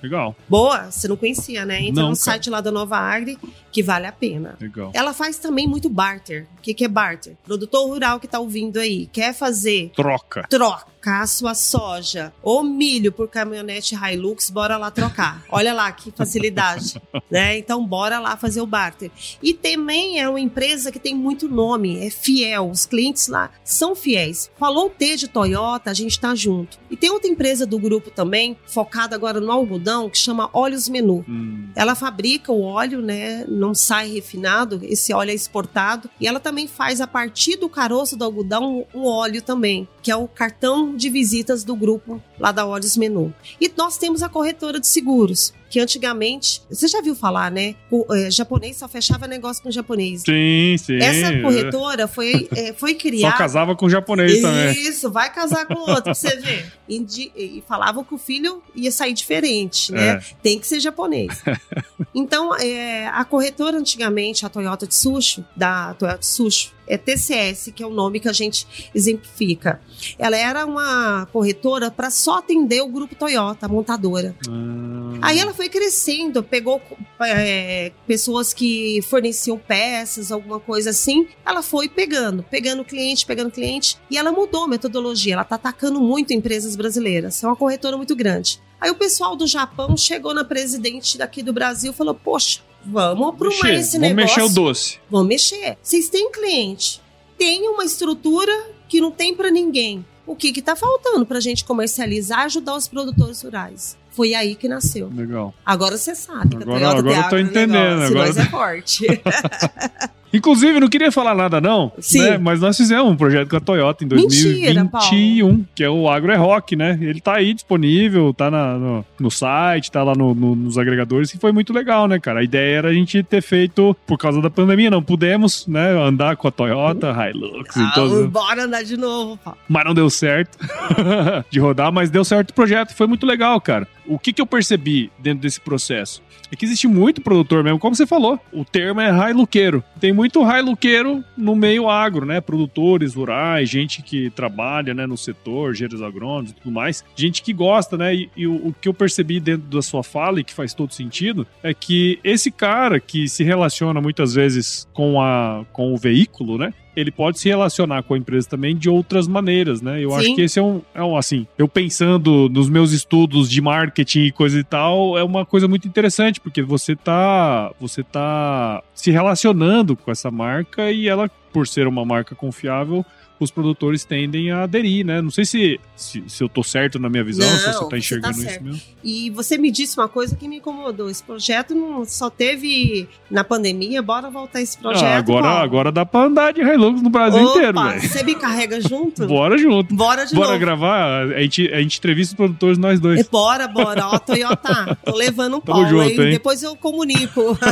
Legal, Boa, você não conhecia, né? Entra Não, no cara. site lá da Nova Agri, que vale a pena. legal. Ela faz também muito barter. O que, que é barter? Produtor rural que tá ouvindo aí, quer fazer Troca. troca. trocar sua soja ou milho por caminhonete Hilux, bora lá trocar. *laughs* Olha lá que facilidade, *laughs* né? Então bora lá fazer o barter. E também é uma empresa que tem muito nome, é fiel, os clientes lá são fiéis. Falou T de Toyota, a gente tá junto. E tem outra empresa do grupo também, focada agora no algodão, que chama Óleos Menu. Hum. Ela fabrica o óleo, né? Não sai refinado, esse óleo é exportado. E ela também faz, a partir do caroço do algodão, um óleo também, que é o cartão de visitas do grupo lá da Óleos Menu. E nós temos a corretora de seguros, que antigamente, você já viu falar, né? O é, japonês só fechava negócio com japonês. Sim, sim. Essa corretora foi, é, foi Só criada. casava com japonês também. Isso, vai casar com outro, pra você ver. Indi- E falavam que o filho ia sair diferente, né? É. Tem que ser japonês. *laughs* então, é, a corretora antigamente, a Toyota Tsusho, da Toyota Tsusho, é TCS, que é o nome que a gente exemplifica. Ela era uma corretora para só atender o grupo Toyota, a montadora. Ah, Aí ela foi crescendo, pegou é, pessoas que forneciam peças, alguma coisa assim. Ela foi pegando, pegando cliente, pegando cliente. E ela mudou a metodologia. Ela tá atacando muito empresas brasileiras. É uma corretora muito grande. Aí o pessoal do Japão chegou na presidente daqui do Brasil e falou: Poxa, vamos aprumar mexer, esse vamos negócio. mexer o doce. Vamos mexer. Vocês têm cliente, tem uma estrutura que não tem para ninguém. O que que tá faltando pra gente comercializar e ajudar os produtores rurais? Foi aí que nasceu. Legal. Agora você sabe Agora- a agora eu tô agronegócio, entendendo, agora- nós é forte. *laughs* Inclusive, não queria falar nada, não. Sim. né? Mas nós fizemos um projeto com a Toyota em Mentira, 2021, que é o Agro é Rock, né? Ele tá aí disponível, tá na- no, no site, tá lá no- no- nos agregadores, e foi muito legal, né, cara? A ideia era a gente ter feito, por causa da pandemia, não pudemos, né, andar com a Toyota, Hilux e ah, todos. bora andar de novo, pá. mas não deu certo *laughs* de rodar, mas deu certo o projeto, foi muito legal, cara. O que, que eu percebi dentro desse processo? É que existe muito produtor mesmo, como você falou, o termo é railuqueiro. Tem muito railuqueiro no meio agro, né? Produtores rurais, gente que trabalha né, no setor, engenheiros agrônomos e tudo mais. Gente que gosta, né? E, e o, o que eu percebi dentro da sua fala e que faz todo sentido é que esse cara que se relaciona muitas vezes com, a, com o veículo, né? Ele pode se relacionar com a empresa também de outras maneiras, né? Eu Sim. acho que esse é um, é um, assim, eu pensando nos meus estudos de marketing e coisa e tal, é uma coisa muito interessante, porque você tá, você tá se relacionando com essa marca e ela, por ser uma marca confiável, os produtores tendem a aderir, né? Não sei se, se, se eu tô certo na minha visão, Não, se você você tá tá enxergando isso certo. mesmo. E você me disse uma coisa que me incomodou. Esse projeto não só teve na pandemia, bora voltar esse projeto. Ah, agora, agora dá pra andar de Hilux no Brasil Opa, inteiro, velho. Você me carrega junto? *laughs* Bora junto. Bora de Bora novo. gravar, a gente, a gente entrevista os produtores nós dois. É, Bora, bora. Ó, Toyota, *laughs* tô levando um Paulo junto, aí. hein? Depois eu comunico. *laughs*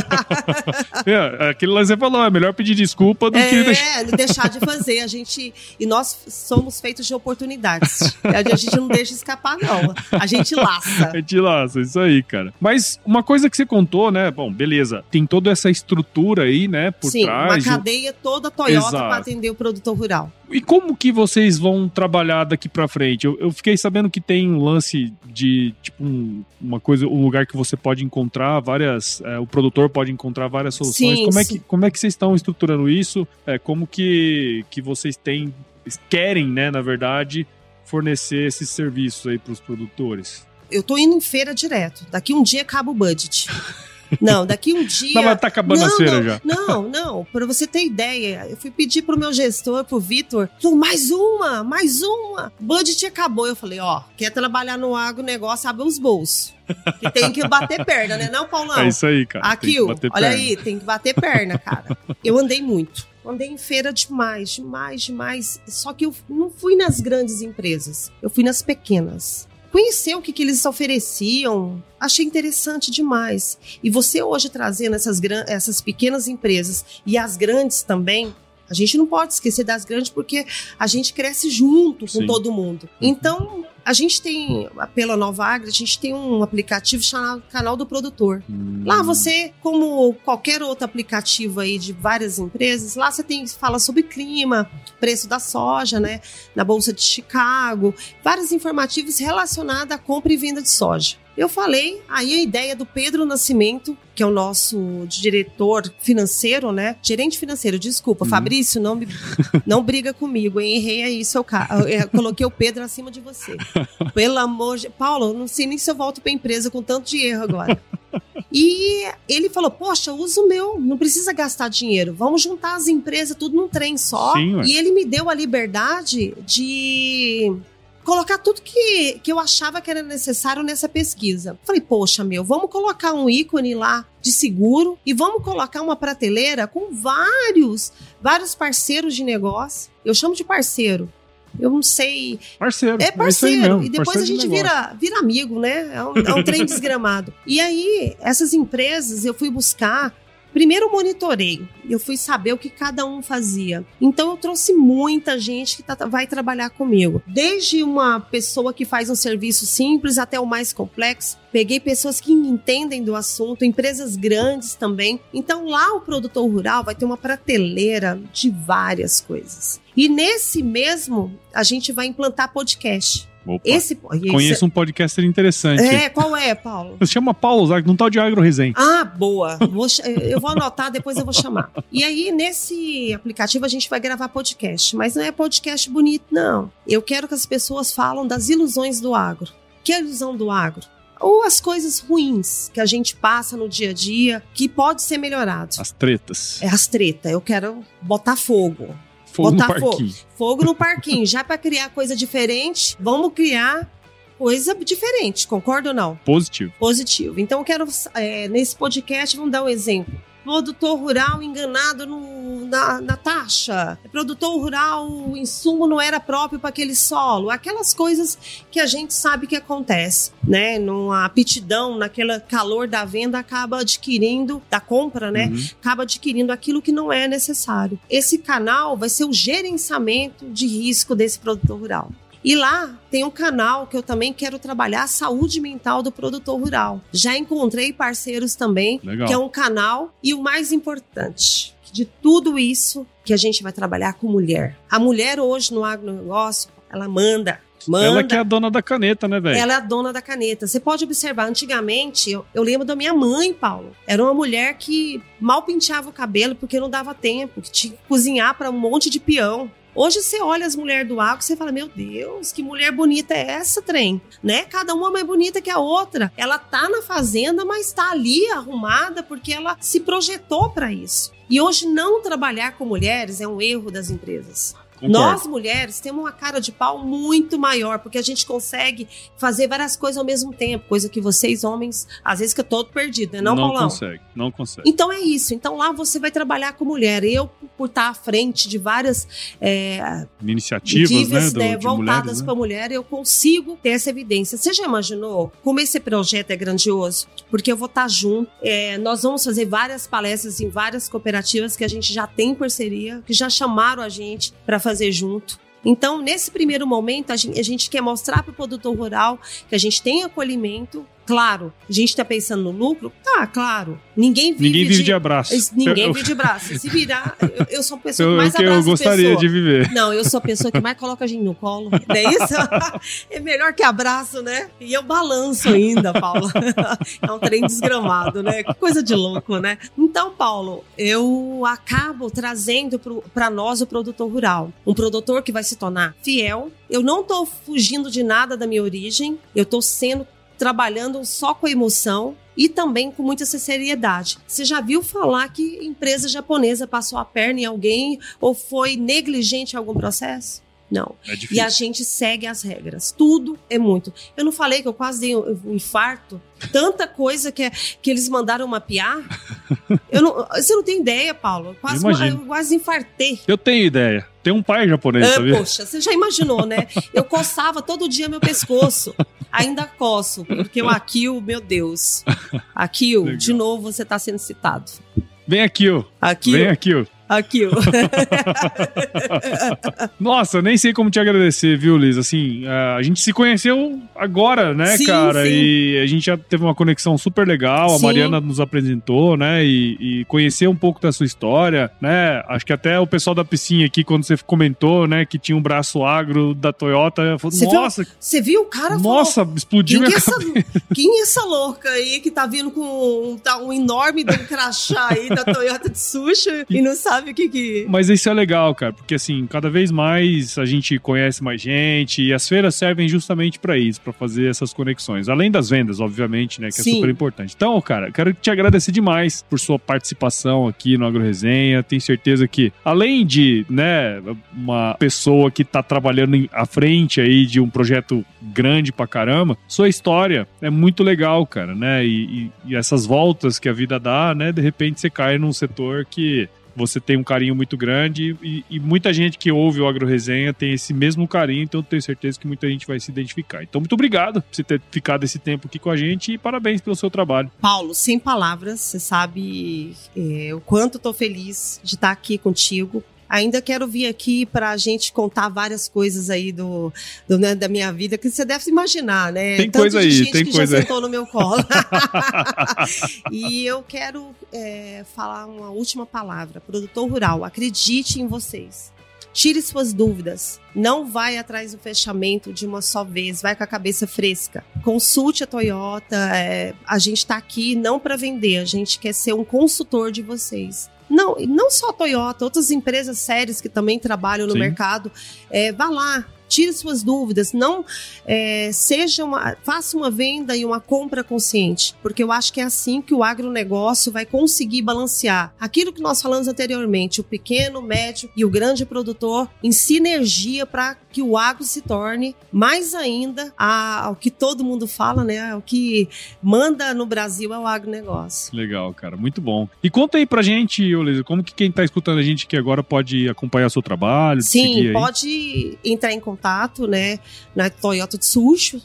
É, aquilo lá você falou, é melhor pedir desculpa do que deixar. É, deixar de fazer. A gente. E nós somos feitos de oportunidades. A gente não deixa escapar, não. A gente laça. É de laço, isso aí, cara. Mas uma coisa que você contou, né? Bom, beleza. Tem toda essa estrutura aí, né? Por Sim, trás. uma cadeia toda Toyota para atender o produtor rural. E como que vocês vão trabalhar daqui pra frente? Eu, eu fiquei sabendo que tem um lance de, tipo, um- uma coisa, um lugar que você pode encontrar várias. é, o produtor pode encontrar várias soluções. Sim, como, é sim. que, como é que vocês estão estruturando isso? É, como que, que vocês têm, querem, né, na verdade, fornecer esses serviços aí pros produtores? Eu tô indo em feira direto. Daqui um dia acaba o budget. *laughs* Não, daqui um dia. Não, mas tá acabando a não, feira não, já. Não, não. Pra você ter ideia, eu fui pedir pro meu gestor, pro Vitor, mais uma, mais uma. Budget acabou. Eu falei, ó, quer trabalhar no agronegócio, abre os bolsos. Que tem que bater perna, né, não, Paulão? É isso aí, cara. Aqui, olha perna. aí, tem que bater perna, cara. Eu andei muito. Andei em feira demais, demais, demais. Só que eu não fui nas grandes empresas. Eu fui nas pequenas. Conhecer o que, que eles ofereciam. Achei interessante demais. E você hoje trazendo essas, essas pequenas empresas e as grandes também. A gente não pode esquecer das grandes porque a gente cresce junto com Sim. todo mundo. Então, a gente tem, pela Nova Agri, a gente tem um aplicativo chamado Canal do Produtor. Hum. Lá você, como qualquer outro aplicativo aí de várias empresas, lá você tem fala sobre clima, preço da soja, né, na bolsa de Chicago, vários informativos relacionados à compra e venda de soja. Eu falei, aí a ideia do Pedro Nascimento, que é o nosso diretor financeiro, né? Gerente financeiro, desculpa, Uhum. Fabrício, não, me, *laughs* não briga comigo, hein? Errei aí, seu cara. Eu coloquei o Pedro acima de você. Pelo amor de. Paulo, não sei nem se eu volto pra empresa com tanto de erro agora. E ele falou: Poxa, usa o meu, não precisa gastar dinheiro. Vamos juntar as empresas tudo num trem só. Sim, e ele me deu a liberdade de colocar tudo que, que eu achava que era necessário nessa pesquisa. Falei, poxa, meu, vamos colocar um ícone lá de seguro e vamos colocar uma prateleira com vários, vários parceiros de negócio. Eu chamo de parceiro. Eu não sei Parceiro. é aí parceiro. mesmo, e depois parceiro a de gente negócio. vira, vira amigo, né? É um, é um trem desgramado. E aí, essas empresas eu fui buscar. Primeiro monitorei, eu fui saber o que cada um fazia. Então eu trouxe muita gente que tá- vai trabalhar comigo. Desde uma pessoa que faz um serviço simples até o mais complexo. Peguei pessoas que entendem do assunto, empresas grandes também. Então lá o produtor rural vai ter uma prateleira de várias coisas. E nesse mesmo, a gente vai implantar podcast. Opa, Esse Conheço um podcaster interessante. É, qual é, Paulo? Se chama Paulo Zac, num tal de Agro Resenha. Ah, boa. Vou eu vou anotar, depois eu vou chamar. E aí, nesse aplicativo, a gente vai gravar podcast. Mas não é podcast bonito, não. Eu quero que as pessoas falam das ilusões do agro. Que é a ilusão do agro? Ou as coisas ruins que a gente passa no dia a dia, que pode ser melhorado. As tretas. É as treta. Eu quero botar fogo. Fogo no botar fogo. parquinho. Fogo no parquinho. Já para criar coisa diferente, vamos criar coisa diferente. Concorda ou não? Positivo. positivo. Então, eu quero, é, nesse podcast, vamos dar um exemplo. Produtor rural enganado no- na, na taxa. Produtor rural, o insumo não era próprio para aquele solo. Aquelas coisas que a gente sabe que acontece, né? Numa aptidão, naquele calor da venda, acaba adquirindo, da compra, né? Uhum. acaba adquirindo aquilo que não é necessário. Esse canal vai ser o gerenciamento de risco desse produtor rural. E lá tem um canal que eu também quero trabalhar a saúde mental do produtor rural. Já encontrei parceiros também, Legal. que é um canal e o mais importante de tudo isso que a gente vai trabalhar com mulher. A mulher hoje no agronegócio, ela manda, manda. Ela que é a dona da caneta, né, velho? Ela é a dona da caneta. Você pode observar, antigamente, eu, eu lembro da minha mãe, Paulo. Era uma mulher que mal penteava o cabelo porque não dava tempo, que tinha que cozinhar para um monte de peão. Hoje você olha as mulheres do agro e você fala: Meu Deus, que mulher bonita é essa, trem? Né? Cada uma mais bonita que a outra. Ela tá na fazenda, mas tá ali arrumada porque ela se projetou para isso. E hoje não trabalhar com mulheres é um erro das empresas. Concordo. Nós, mulheres, temos uma cara de pau muito maior, porque a gente consegue fazer várias coisas ao mesmo tempo, coisa que vocês, homens, às vezes fica todo perdido, né? Não, não Paulão? consegue, não consegue. Então é isso. Então lá você vai trabalhar com mulher. Eu, por estar à frente de várias é, Iniciativas, iniciativas, né, do, né, voltadas né? para mulher, eu consigo ter essa evidência. Você já imaginou como esse projeto é grandioso? Porque eu vou estar junto. É, nós vamos fazer várias palestras em várias cooperativas que a gente já tem parceria, que já chamaram a gente para fazer junto. Então, nesse primeiro momento, a gente, a gente quer mostrar para o produtor rural que a gente tem acolhimento. Claro, a gente está pensando no lucro? Tá, claro. Ninguém vive, Ninguém vive de, de, abraço. Ninguém eu, vive de braço. Se virar, eu, eu sou a *laughs* pessoa que mais que eu abraça gostaria pessoa. de viver. Não, eu sou a pessoa que mais coloca a gente no colo. Não é isso? *laughs* É melhor que abraço, né? E eu balanço ainda, Paulo. *laughs* É um trem desgramado, né? Que coisa de louco, né? Então, Paulo, eu acabo trazendo para nós o produtor rural. Um produtor que vai se tornar fiel. Eu não tô fugindo de nada da minha origem. Eu tô sendo trabalhando só com emoção e também com muita seriedade. Você já viu falar que empresa japonesa passou a perna em alguém ou foi negligente em algum processo? Não. É E a gente segue as regras. Tudo é muito. Eu não falei que eu quase dei um infarto? Tanta coisa que, é- que eles mandaram mapear. *laughs* Eu não, você não tem ideia, Paulo. Eu Quase, Eu eu quase infartei. Eu tenho ideia. Tem um pai japonês, Ah, sabia? poxa, você já imaginou, né? Eu coçava todo dia meu pescoço. Ainda coço, porque o Akio, meu Deus. *laughs* Akio, Legal. de novo você está sendo citado. Vem aqui, ó. Akio, Vem aqui, ó. Aqui, ó. *laughs* Nossa, eu nem sei como te agradecer, viu, Liz? Assim, a gente se conheceu agora, né, Sim, cara? sim. E a gente já teve uma conexão super legal. A Sim. Mariana nos apresentou, né? E, e conhecer um pouco da sua história, né? Acho que até o pessoal da piscina aqui, quando você comentou, né, que tinha um braço agro da Toyota, falou, Você nossa, Você viu o cara falou, nossa, explodiu Quem que, minha é essa, *laughs* quem é essa louca aí que tá vindo com um, tá um enorme de um crachá aí da Toyota de sushi e não sabe o que que... Mas isso é legal, cara, porque assim, cada vez mais a gente conhece mais gente e as feiras servem justamente pra isso, pra fazer essas conexões. Além das vendas, obviamente, né, que é Sim. super importante. Então, cara, quero te agradecer demais por sua participação aqui no Agro Resenha. Tenho certeza que, além de, né, uma pessoa que tá trabalhando à frente aí de um projeto grande pra caramba, sua história é muito legal, cara, né? E, e- e essas voltas que a vida dá, né, de repente você cai num setor que você tem um carinho muito grande e, e muita gente que ouve o Agro Resenha tem esse mesmo carinho, então tenho certeza que muita gente vai se identificar. Então, muito obrigado por você ter ficado esse tempo aqui com a gente e parabéns pelo seu trabalho. Paulo, sem palavras, você sabe é, o quanto tô feliz de estar aqui contigo. Ainda quero vir aqui para a gente contar várias coisas aí do, do, né, da minha vida que você deve imaginar, né? Tem Tanto coisa de aí, gente tem que coisa já aí. sentou no meu colo. *laughs* *laughs* e eu quero é, falar uma última palavra. Produtor rural, acredite em vocês. Tire suas dúvidas. Não vai atrás do fechamento de uma só vez. Vai com a cabeça fresca. Consulte a Toyota. é, a gente está aqui não para vender. A gente quer ser um consultor de vocês. Não, não só a Toyota, outras empresas sérias que também trabalham no Sim. mercado. É, vá lá, tire suas dúvidas. Não é, seja uma, faça uma venda e uma compra consciente, porque eu acho que é assim que o agronegócio vai conseguir balancear aquilo que nós falamos anteriormente, o pequeno, o médio e o grande produtor em sinergia para que o agro se torne mais ainda a- ao que todo mundo fala, né? O que manda no Brasil é o agronegócio. Legal, cara, muito bom. E conta aí pra gente, Liz, como que quem tá escutando a gente aqui agora pode acompanhar seu trabalho, Sim, pode entrar em contato, né, na Toyota Tsusho,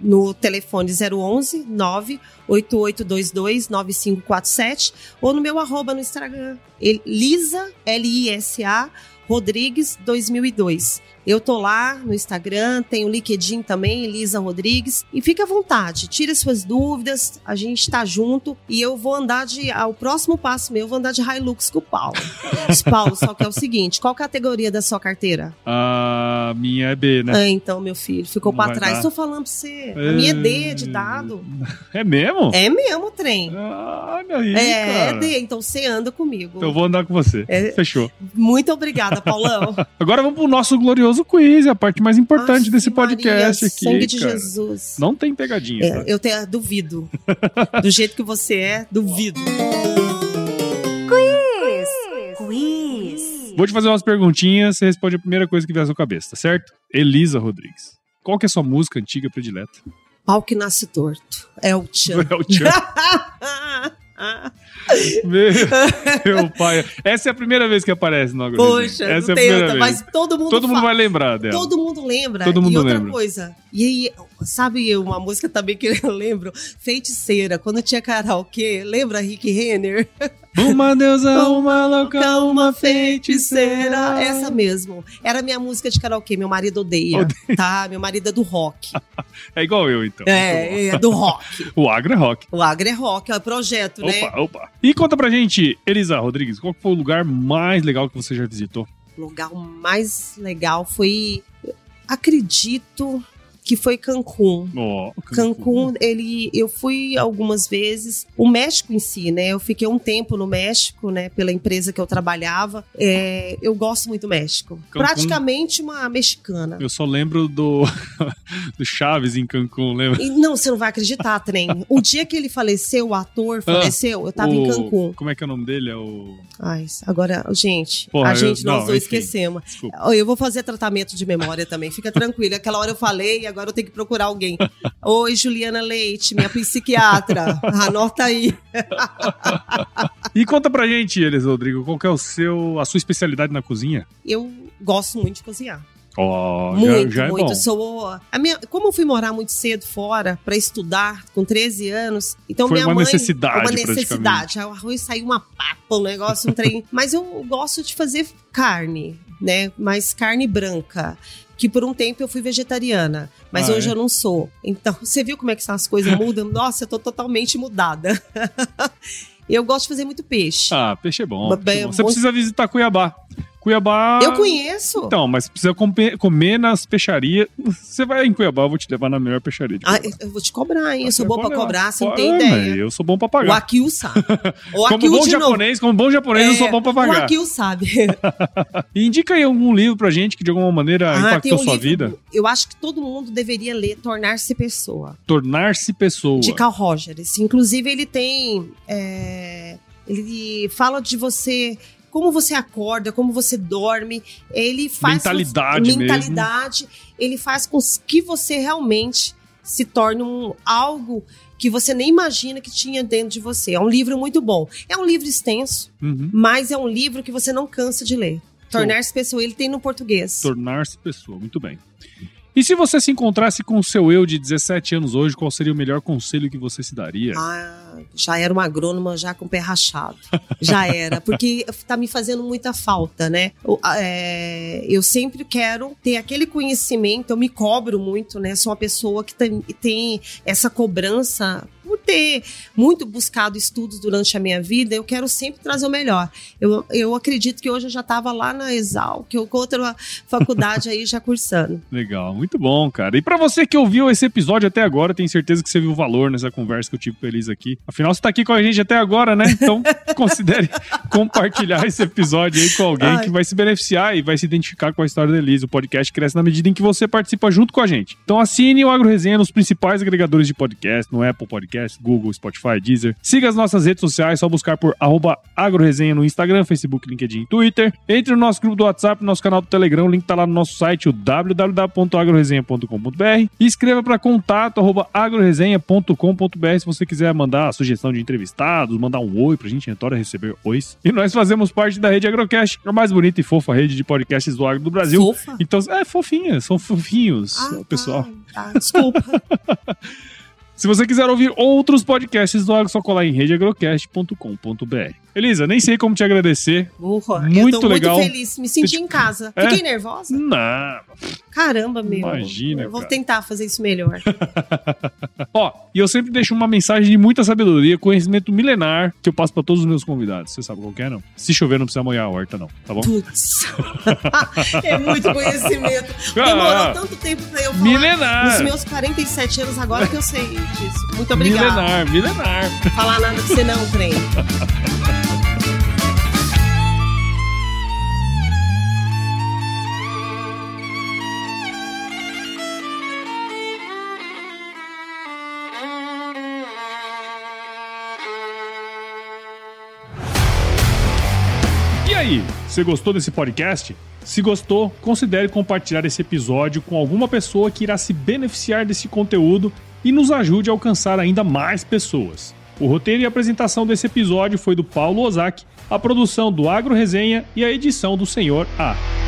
no telefone 011 98822 9547 ou no meu arroba no Instagram, Lisa, L-I-S-A, Rodrigues 2002. Eu tô lá no Instagram, tem o LinkedIn também, Elisa Rodrigues. E fica à vontade, tire suas dúvidas, a gente tá junto. E eu vou andar de. ah, O próximo passo meu, eu vou andar de Hilux com o Paulo. Paulo, só que é o seguinte: qual categoria da sua carteira? A minha é B, né? Ah, então, meu filho, ficou vai trás. Tô falando pra você. A minha é D de dado. É mesmo? É mesmo, trem. Olha aí, É, cara. D, então você anda comigo. Então eu vou andar com você. É. Fechou. Muito obrigada, Paulão. *laughs* Agora vamos pro nosso glorioso quiz, a parte mais importante Ave desse Maria, podcast aqui. Sangue de cara. Jesus. Não tem pegadinha. É, eu tenho, duvido. Do jeito que você é, duvido. Quiz. Vou te fazer umas perguntinhas, você responde a primeira coisa que vier à sua cabeça, tá certo? Elisa Rodrigues. Qual que é a sua música antiga predileta? Pau que nasce torto. É o tchan. *laughs* É o Tchan. *laughs* *laughs* Meu, meu pai. Essa é a primeira vez que aparece no Poxa, Essa é não a primeira outra, vez. mas todo mundo Todo mundo fala. vai lembrar dela. Todo mundo lembra. Todo mundo e outra lembra. coisa. E aí, sabe uma música também que *laughs* eu lembro? Feiticeira. Quando tinha karaokê, lembra Rick Renner? *laughs* Uma deusa, *laughs* uma louca, uma feiticeira. Essa mesmo. Era minha música de karaokê. Meu marido odeia, tá? Meu marido é do rock. *laughs* É igual eu, então. Muito É, é do rock. *laughs* O agro é rock. O agro é rock, é projeto, né? Opa, opa. E conta pra gente, Elisa Rodrigues, qual foi o lugar mais legal que você já visitou? O lugar mais legal foi, acredito que foi Cancún. Cancún, ele, eu fui algumas vezes. O México em si, né? Eu fiquei um tempo no México, né? Pela empresa que eu trabalhava. É, eu gosto muito do México. Cancún- Praticamente uma mexicana. Eu só lembro do, *laughs* do Chaves em Cancún, lembra? E não, você não vai acreditar, trem. O dia que ele faleceu, o ator faleceu, eu tava em Ah, O- Cancún. Como é que é o nome dele? É o. Ai, agora, gente, Porra, a gente, eu- nós não, dois enfim. esquecemos. Desculpa. Eu vou fazer tratamento de memória também, fica tranquilo. Aquela hora eu falei e agora eu tenho que procurar alguém. *laughs* Oi, Juliana Leite, minha psiquiatra. *laughs* Anota aí. E conta pra gente, Elisa Rodrigo, qual que é o seu, a sua especialidade na cozinha? Eu gosto muito de cozinhar. Já- Muito, já, é muito. bom. Sou a minha, como eu fui morar muito cedo fora para estudar com 13 anos, então Foi minha uma mãe necessidade, uma necessidade. O arroz saiu uma papa, um negócio, um trem. *laughs* Mas eu gosto de fazer carne, né? Mas carne branca. Que por um tempo eu fui vegetariana, mas Ah, hoje é? eu não sou. Então, *laughs* você viu como é que essas coisas mudam? *laughs* Nossa, eu tô totalmente mudada. *laughs* eu gosto de fazer muito peixe. Ah, peixe é bom. Mas peixe é bom. Você precisa visitar Cuiabá. Cuiabá. Eu conheço. Então, mas precisa comer, comer nas peixarias. Você vai em Cuiabá, eu vou te levar na melhor peixaria Ah, eu vou te cobrar, hein? Eu sou boa pra cobrar, você não tem ideia. Eu sou bom pra O pagar. Akil sabe. O Como bom japonês, como bom japonês, eu É, sou bom pra O pagar. Akil sabe. E indica aí algum livro pra gente que de alguma maneira Ah, impactou um sua livro, vida. Eu acho que todo mundo deveria ler Tornar-se Pessoa, Tornar-se pessoa. de Carl Rogers. Inclusive, ele tem. é, ele fala de você. Como você acorda, como você dorme, ele faz Mentalidade mesmo. mentalidade, ele faz com que você realmente se torne um algo que você nem imagina que tinha dentro de você. É um livro muito bom. É um livro extenso, Uhum. mas é um livro que você não cansa de ler. Tornar-se pessoa, ele tem no português. Tornar-se pessoa. Muito bem. E se você se encontrasse com o seu eu de 17 anos hoje, qual seria o melhor conselho que você se daria? Ah, já era uma agrônoma já com o pé rachado. Já era, porque tá me fazendo muita falta, né? O- é, eu sempre quero ter aquele conhecimento, eu me cobro muito, né? Sou uma pessoa que tem, tem essa cobrança por ter muito buscado estudos durante a minha vida, eu quero sempre trazer o melhor. Eu, eu acredito que hoje eu já estava lá na Exal, que eu com outra faculdade aí já cursando. *laughs* Legal, muito bom, cara. E pra você que ouviu esse episódio até agora, tenho certeza que você viu valor nessa conversa que eu tive com a Elisa aqui. Afinal, você tá aqui com a gente até agora, né? Então, *laughs* considere compartilhar esse episódio aí com alguém Ai. que vai se beneficiar e vai se identificar com a história da Elisa. O podcast cresce na medida em que você participa junto com a gente. Então, assine o Agro Resenha nos principais agregadores de podcast, no Apple Podcast, Google, Spotify, Deezer. Siga as nossas redes sociais, só buscar por arroba agroresenha no Instagram, Facebook, LinkedIn e Twitter. Entre no nosso grupo do WhatsApp, nosso canal do Telegram, o link tá lá no nosso site, o www.agroresenha.com.br e escreva para contato arroba agroresenha.com.br se você quiser mandar a sugestão de entrevistados, mandar um oi pra gente, adora receber ois. E nós fazemos parte da rede Agrocast, a mais bonita e fofa rede de podcasts do agro do Brasil. Fofa? Então, é fofinha, são fofinhos, Ah, pessoal. Tá, tá, desculpa. *laughs* Se você quiser ouvir outros podcasts do Agro, só colar em redeagrocast.com.br. Elisa, nem sei como te agradecer. Burra. Muito eu tô legal. muito feliz. Me senti em casa. É? Fiquei nervosa? Não. Caramba, meu. Imagina, Eu vou cara. tentar fazer isso melhor. *laughs* Ó, e eu sempre deixo uma mensagem de muita sabedoria, conhecimento milenar que eu passo pra todos os meus convidados. Você sabe qual que é, não? Se chover, não precisa molhar a horta, não, tá bom? Putz. *laughs* é muito conhecimento. *laughs* Ah, Demorou tanto tempo pra eu falar. Milenar. Nos meus 47 anos agora que eu sei Muito obrigada. Milenar, milenar. Falar nada que você não, trem. E aí, você gostou desse podcast? Se gostou, considere compartilhar esse episódio com alguma pessoa que irá se beneficiar desse conteúdo e nos ajude a alcançar ainda mais pessoas. O roteiro e apresentação desse episódio foi do Paulo Ozaki, a produção do Agro Resenha e a edição do Senhor A.